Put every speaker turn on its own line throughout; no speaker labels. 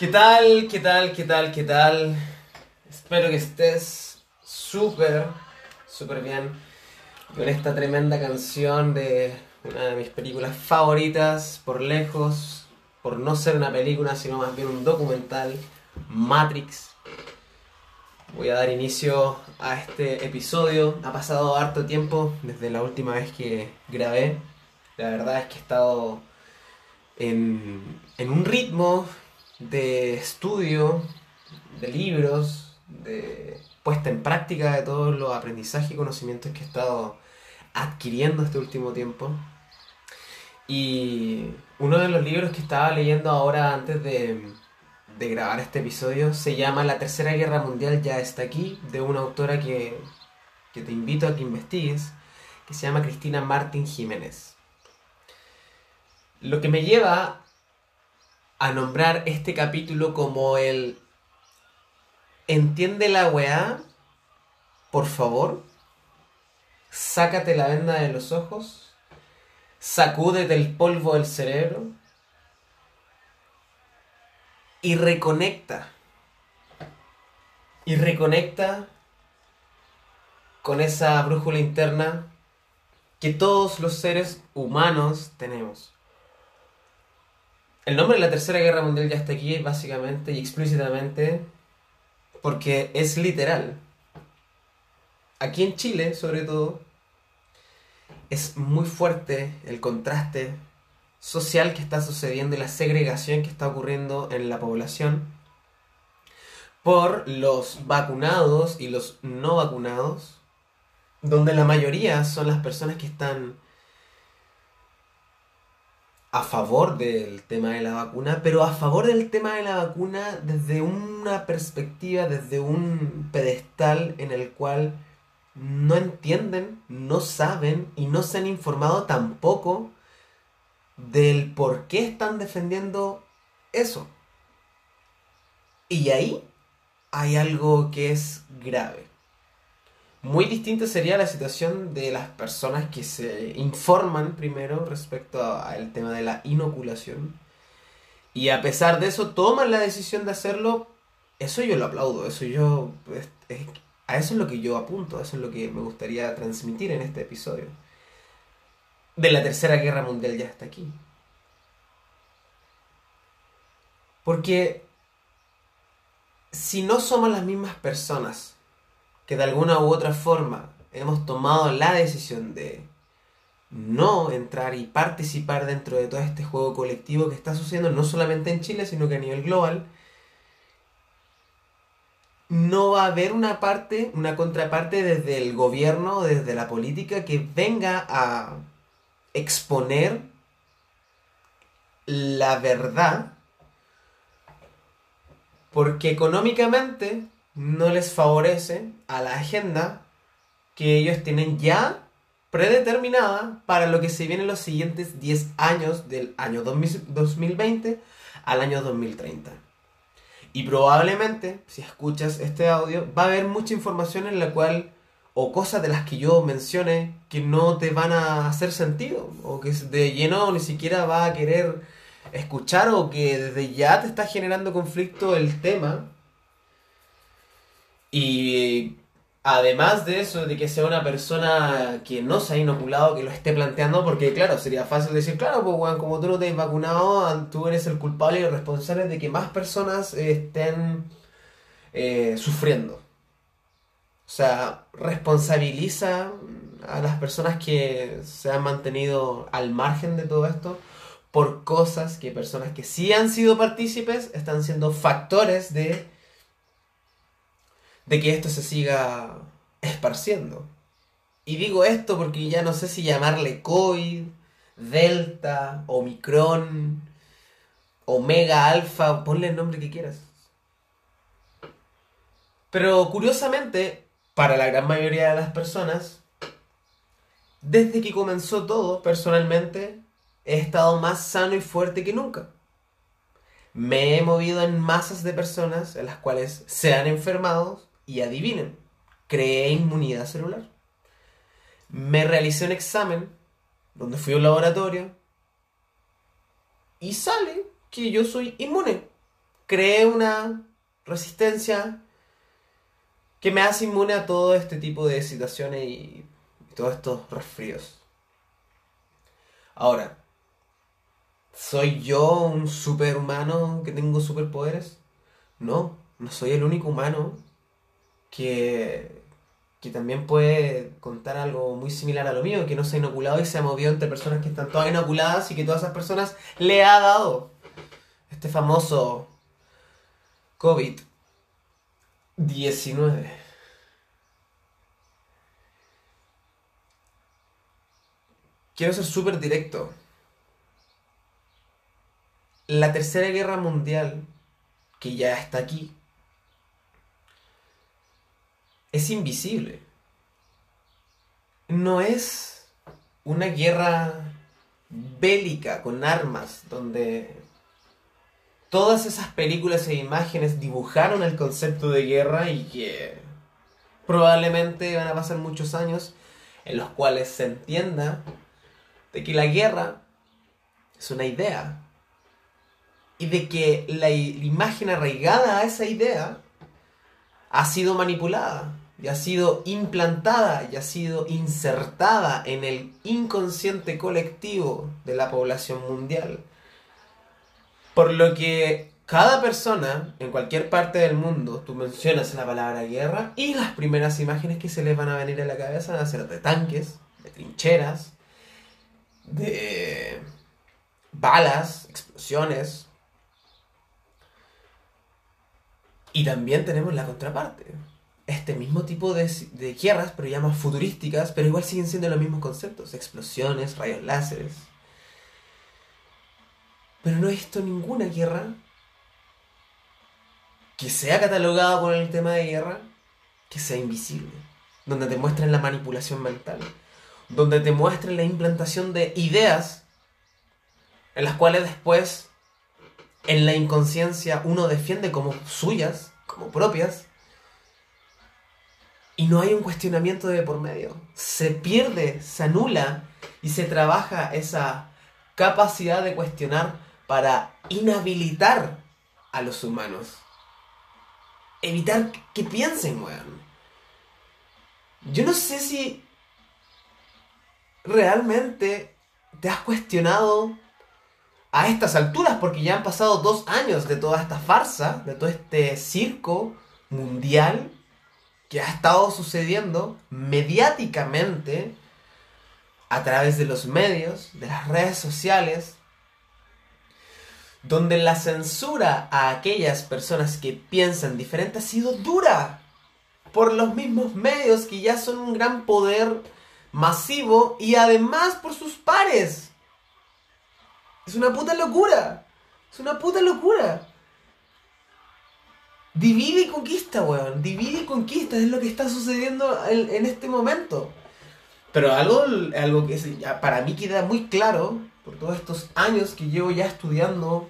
¿Qué tal? ¿Qué tal? ¿Qué tal? ¿Qué tal? Espero que estés súper, súper bien con esta tremenda canción de una de mis películas favoritas, por lejos, por no ser una película, sino más bien un documental, Matrix. Voy a dar inicio a este episodio. Ha pasado harto tiempo desde la última vez que grabé. La verdad es que he estado en, en un ritmo de estudio, de libros, de puesta en práctica de todos los aprendizajes y conocimientos que he estado adquiriendo este último tiempo. Y uno de los libros que estaba leyendo ahora antes de, de grabar este episodio se llama La Tercera Guerra Mundial ya está aquí, de una autora que, que te invito a que investigues, que se llama Cristina Martín Jiménez. Lo que me lleva a nombrar este capítulo como el Entiende la weá, por favor, sácate la venda de los ojos, sacúdete el polvo del cerebro y reconecta. Y reconecta con esa brújula interna que todos los seres humanos tenemos. El nombre de la Tercera Guerra Mundial ya está aquí, básicamente y explícitamente, porque es literal. Aquí en Chile, sobre todo, es muy fuerte el contraste social que está sucediendo y la segregación que está ocurriendo en la población por los vacunados y los no vacunados, donde la mayoría son las personas que están a favor del tema de la vacuna, pero a favor del tema de la vacuna desde una perspectiva, desde un pedestal en el cual no entienden, no saben y no se han informado tampoco del por qué están defendiendo eso. Y ahí hay algo que es grave. Muy distinta sería la situación de las personas que se informan primero respecto al tema de la inoculación. Y a pesar de eso toman la decisión de hacerlo. Eso yo lo aplaudo. Eso yo. a eso es lo que yo apunto. Eso es lo que me gustaría transmitir en este episodio. De la Tercera Guerra Mundial ya está aquí. Porque si no somos las mismas personas que de alguna u otra forma hemos tomado la decisión de no entrar y participar dentro de todo este juego colectivo que está sucediendo no solamente en Chile, sino que a nivel global, no va a haber una parte, una contraparte desde el gobierno, desde la política, que venga a exponer la verdad, porque económicamente no les favorece a la agenda que ellos tienen ya predeterminada para lo que se viene en los siguientes 10 años del año 2020 al año 2030. Y probablemente, si escuchas este audio, va a haber mucha información en la cual, o cosas de las que yo mencione, que no te van a hacer sentido, o que de lleno ni siquiera va a querer escuchar, o que desde ya te está generando conflicto el tema, y además de eso, de que sea una persona que no se ha inoculado, que lo esté planteando, porque claro, sería fácil decir, claro, pues bueno, como tú no te has vacunado, tú eres el culpable y el responsable de que más personas estén eh, sufriendo. O sea, responsabiliza a las personas que se han mantenido al margen de todo esto por cosas que personas que sí han sido partícipes están siendo factores de de que esto se siga esparciendo. Y digo esto porque ya no sé si llamarle COVID, Delta, Omicron, Omega, Alfa, ponle el nombre que quieras. Pero curiosamente, para la gran mayoría de las personas, desde que comenzó todo, personalmente, he estado más sano y fuerte que nunca. Me he movido en masas de personas en las cuales se han enfermado y adivinen, creé inmunidad celular. Me realicé un examen donde fui a un laboratorio y sale que yo soy inmune. creé una resistencia que me hace inmune a todo este tipo de situaciones y todos estos resfríos. Ahora, ¿soy yo un superhumano que tengo superpoderes? No, no soy el único humano que, que también puede contar algo muy similar a lo mío, que no se ha inoculado y se ha movido entre personas que están todas inoculadas y que todas esas personas le ha dado este famoso COVID-19. Quiero ser súper directo. La tercera guerra mundial, que ya está aquí, es invisible. No es una guerra bélica con armas, donde todas esas películas e imágenes dibujaron el concepto de guerra y que probablemente van a pasar muchos años en los cuales se entienda de que la guerra es una idea y de que la imagen arraigada a esa idea ha sido manipulada y ha sido implantada y ha sido insertada en el inconsciente colectivo de la población mundial. Por lo que cada persona en cualquier parte del mundo, tú mencionas la palabra guerra y las primeras imágenes que se les van a venir a la cabeza van a ser de tanques, de trincheras, de balas, explosiones. Y también tenemos la contraparte. Este mismo tipo de, de guerras, pero ya más futurísticas, pero igual siguen siendo los mismos conceptos. Explosiones, rayos láseres. Pero no he visto ninguna guerra que sea catalogada por el tema de guerra que sea invisible. Donde te muestren la manipulación mental donde te muestren la implantación de ideas en las cuales después en la inconsciencia uno defiende como suyas, como propias, y no hay un cuestionamiento de por medio. Se pierde, se anula y se trabaja esa capacidad de cuestionar para inhabilitar a los humanos. Evitar que piensen, weón. Yo no sé si realmente te has cuestionado a estas alturas, porque ya han pasado dos años de toda esta farsa, de todo este circo mundial que ha estado sucediendo mediáticamente a través de los medios, de las redes sociales, donde la censura a aquellas personas que piensan diferente ha sido dura por los mismos medios que ya son un gran poder masivo y además por sus pares. Es una puta locura. Es una puta locura. Divide y conquista, weón. Divide y conquista. Es lo que está sucediendo en, este momento. Pero algo, algo que para mí queda muy claro, por todos estos años que llevo ya estudiando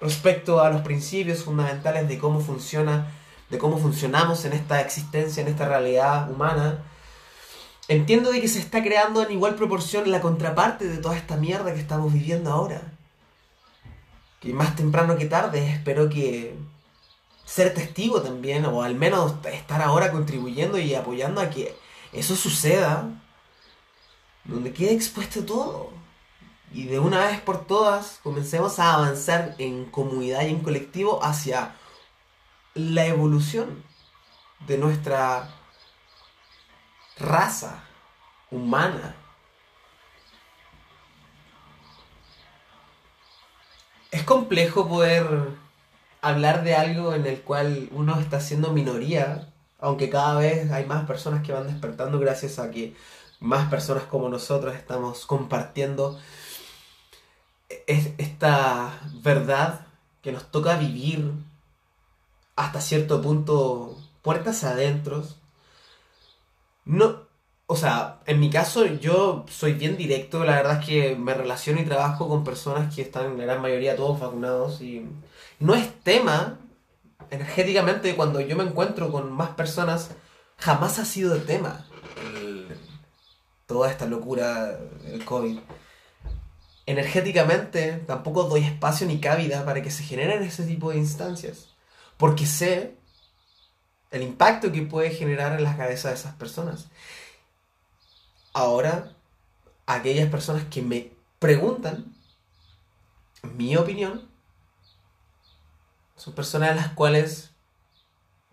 respecto a los principios fundamentales de cómo funciona, de cómo funcionamos en esta existencia, en esta realidad humana, Entiendo de que se está creando en igual proporción la contraparte de toda esta mierda que estamos viviendo ahora. Que más temprano que tarde espero que ser testigo también, o al menos estar ahora contribuyendo y apoyando a que eso suceda, donde quede expuesto todo. Y de una vez por todas comencemos a avanzar en comunidad y en colectivo hacia la evolución de nuestra raza humana. Es complejo poder hablar de algo en el cual uno está siendo minoría, aunque cada vez hay más personas que van despertando gracias a que más personas como nosotros estamos compartiendo esta verdad que nos toca vivir hasta cierto punto puertas adentro no, o sea, en mi caso yo soy bien directo, la verdad es que me relaciono y trabajo con personas que están en la gran mayoría todos vacunados y no es tema, energéticamente cuando yo me encuentro con más personas, jamás ha sido tema toda esta locura del COVID. energéticamente tampoco doy espacio ni cabida para que se generen ese tipo de instancias. Porque sé el impacto que puede generar en las cabezas de esas personas. Ahora, aquellas personas que me preguntan mi opinión, son personas a las cuales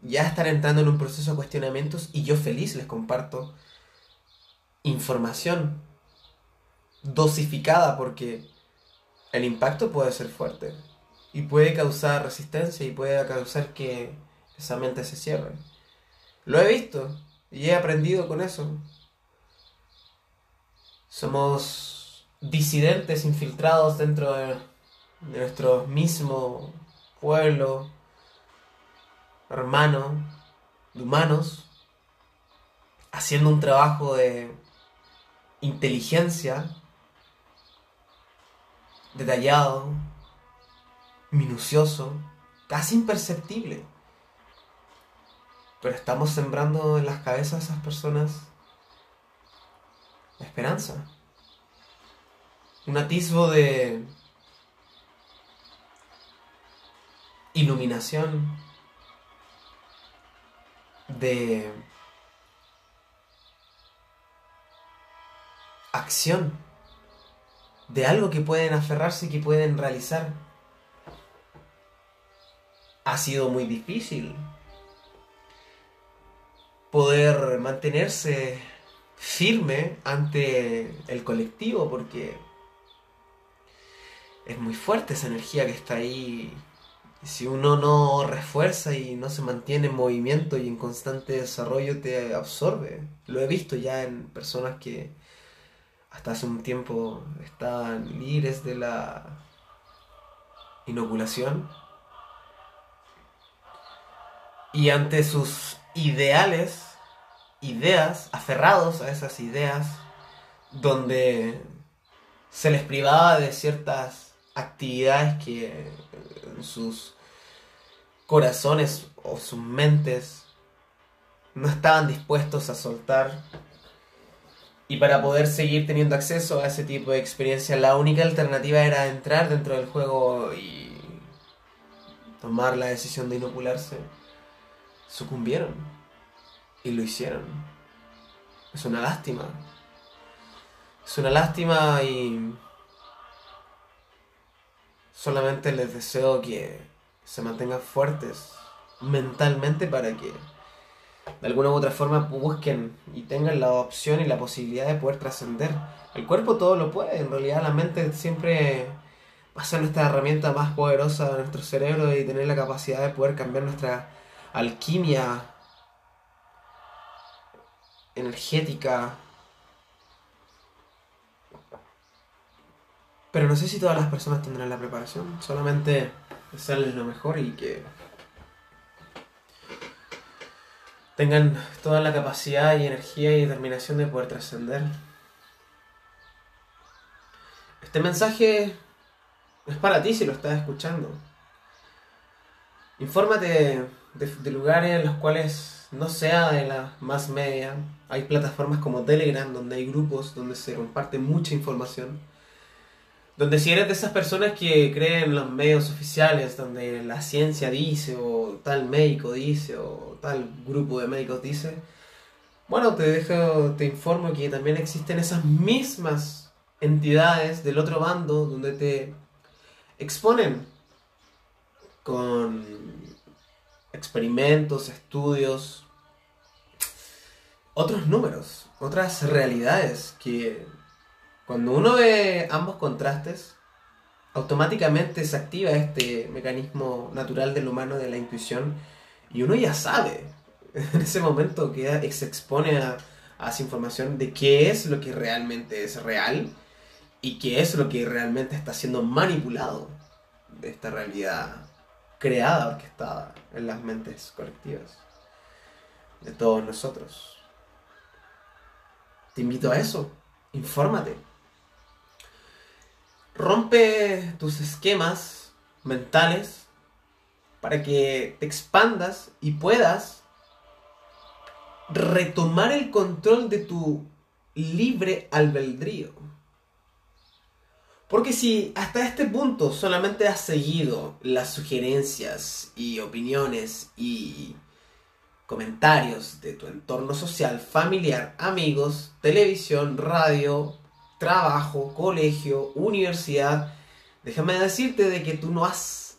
ya están entrando en un proceso de cuestionamientos y yo feliz les comparto información dosificada porque el impacto puede ser fuerte y puede causar resistencia y puede causar que esa mente se cierre. Lo he visto y he aprendido con eso. Somos disidentes infiltrados dentro de, nuestro mismo pueblo, hermano, de humanos, haciendo un trabajo de inteligencia detallado, minucioso, casi imperceptible. Pero estamos sembrando en las cabezas de esas personas esperanza. Un atisbo de iluminación, de acción de algo que pueden aferrarse y que pueden realizar. Ha sido muy difícil poder mantenerse firme ante el colectivo porque es muy fuerte esa energía que está ahí. Si uno no refuerza y no se mantiene en movimiento y en constante desarrollo, te absorbe. Lo he visto ya en personas que hasta hace un tiempo estaban libres de la inoculación. Y ante sus ideales, ideas, aferrados a esas ideas, donde se les privaba de ciertas actividades que sus corazones o sus mentes no estaban dispuestos a soltar y para poder seguir teniendo acceso a ese tipo de experiencia, la única alternativa era entrar dentro del juego y tomar la decisión de inocularse. Sucumbieron. Y lo hicieron. Es una lástima. Es una lástima y solamente les deseo que se mantengan fuertes mentalmente para que de alguna u otra forma busquen y tengan la opción y la posibilidad de poder trascender. El cuerpo todo lo puede, en realidad la mente siempre va a ser nuestra herramienta más poderosa de nuestro cerebro y tener la capacidad de poder cambiar nuestra alquimia energética. Pero no sé si todas las personas tendrán la preparación, solamente desearles lo mejor y que tengan toda la capacidad y energía y determinación de poder trascender. Este mensaje es para ti si lo estás escuchando. Infórmate de, lugares en los cuales no sea de la más media. Hay plataformas como Telegram donde hay grupos donde se comparte mucha información donde si eres de esas personas que creen en los medios oficiales, donde la ciencia dice, o tal médico dice, o tal grupo de médicos dice, bueno, te dejo, te informo que también existen esas mismas entidades del otro bando donde te exponen con experimentos, estudios, otros números, otras realidades que cuando uno ve ambos contrastes, automáticamente se activa este mecanismo natural del humano de la intuición y uno ya sabe en ese momento que se expone a, esa información de qué es lo que realmente es real y qué es lo que realmente está siendo manipulado de esta realidad creada, orquestada en las mentes colectivas de todos nosotros. Te invito a eso, infórmate rompe tus esquemas mentales para que te expandas y puedas retomar el control de tu libre albedrío. Porque si hasta este punto solamente has seguido las sugerencias y opiniones y comentarios de tu entorno social, familiar, amigos, televisión, radio, trabajo, colegio, universidad, déjame decirte de que tú no has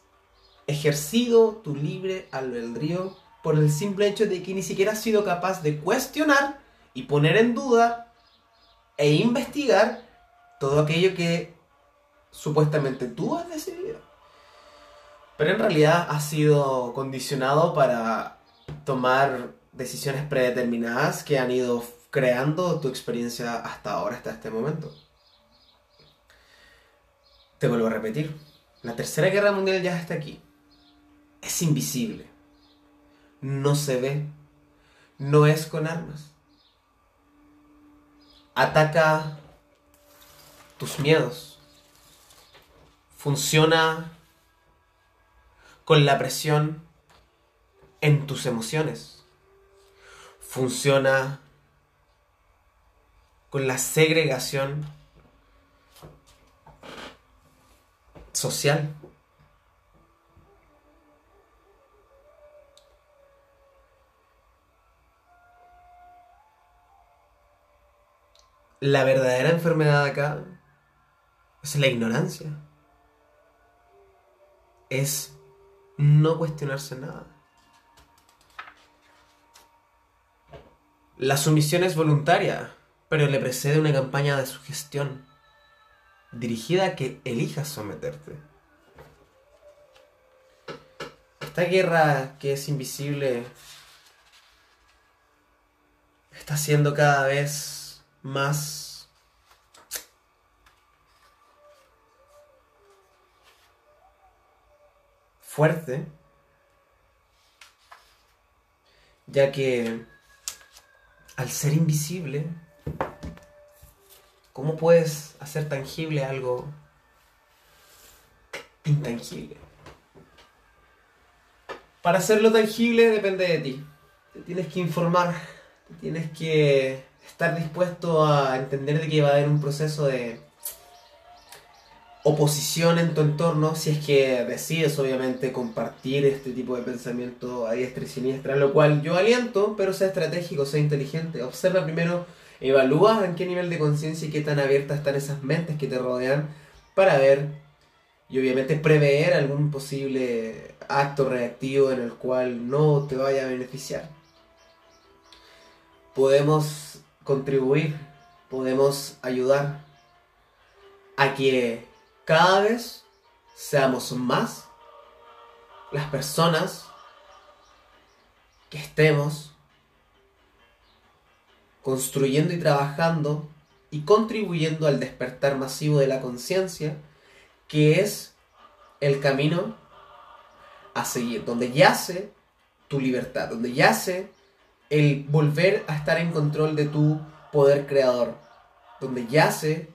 ejercido tu libre albedrío por el simple hecho de que ni siquiera has sido capaz de cuestionar y poner en duda e investigar todo aquello que supuestamente tú has decidido. Pero en realidad has sido condicionado para tomar decisiones predeterminadas que han ido creando tu experiencia hasta ahora, hasta este momento. Te vuelvo a repetir, la Tercera Guerra Mundial ya está aquí. Es invisible. No se ve. No es con armas. Ataca tus miedos. Funciona con la presión en tus emociones. Funciona con la segregación social. La verdadera enfermedad acá es la ignorancia. Es no cuestionarse nada. La sumisión es voluntaria, pero le precede una campaña de sugestión dirigida a que elijas someterte. Esta guerra que es invisible está siendo cada vez más fuerte, ya que al ser invisible, ¿cómo puedes hacer tangible algo intangible? Para hacerlo tangible depende de ti. Te tienes que informar, te tienes que estar dispuesto a entender de que va a haber un proceso de oposición en tu entorno si es que decides obviamente compartir este tipo de pensamiento a diestra y siniestra, lo cual yo aliento, pero sea estratégico, sea inteligente. Observa primero, evalúa en qué nivel de conciencia y qué tan abiertas están esas mentes que te rodean para ver y obviamente prever algún posible acto reactivo en el cual no te vaya a beneficiar. Podemos contribuir, podemos ayudar a que cada vez seamos más las personas que estemos construyendo y trabajando y contribuyendo al despertar masivo de la conciencia, que es el camino a seguir, donde yace tu libertad, donde yace el volver a estar en control de tu poder creador, donde yace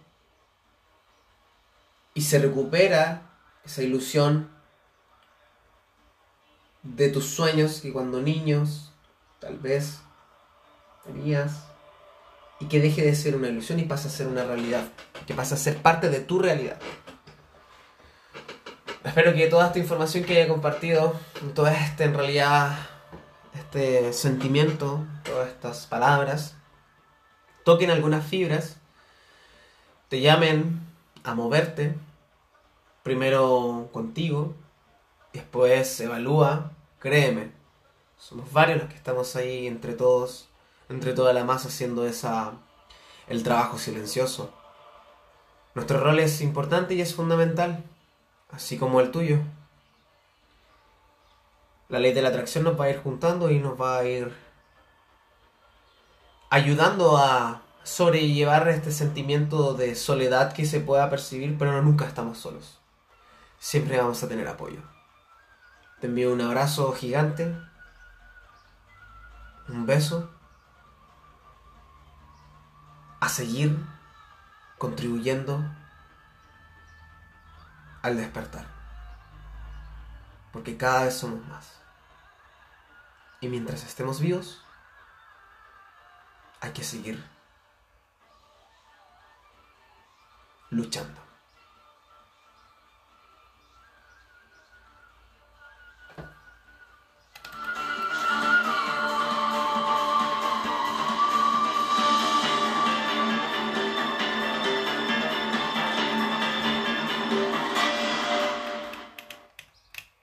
y se recupera esa ilusión de tus sueños que cuando niños tal vez tenías y que deje de ser una ilusión y pase a ser una realidad, que pase a ser parte de tu realidad. Espero que toda esta información que haya compartido, todo este en realidad, este sentimiento, todas estas palabras, toquen algunas fibras, te llamen a moverte, primero contigo, después evalúa, créeme, somos varios los que estamos ahí entre todos, entre toda la masa haciendo esa el trabajo silencioso. Nuestro rol es importante y es fundamental, así como el tuyo. La ley de la atracción nos va a ir juntando y nos va a ir ayudando a sobrellevar este sentimiento de soledad que se pueda percibir, pero nunca estamos solos. Siempre vamos a tener apoyo. Te envío un abrazo gigante, un beso, a seguir contribuyendo al despertar. Porque cada vez somos más. Y mientras estemos vivos, hay que seguir luchando.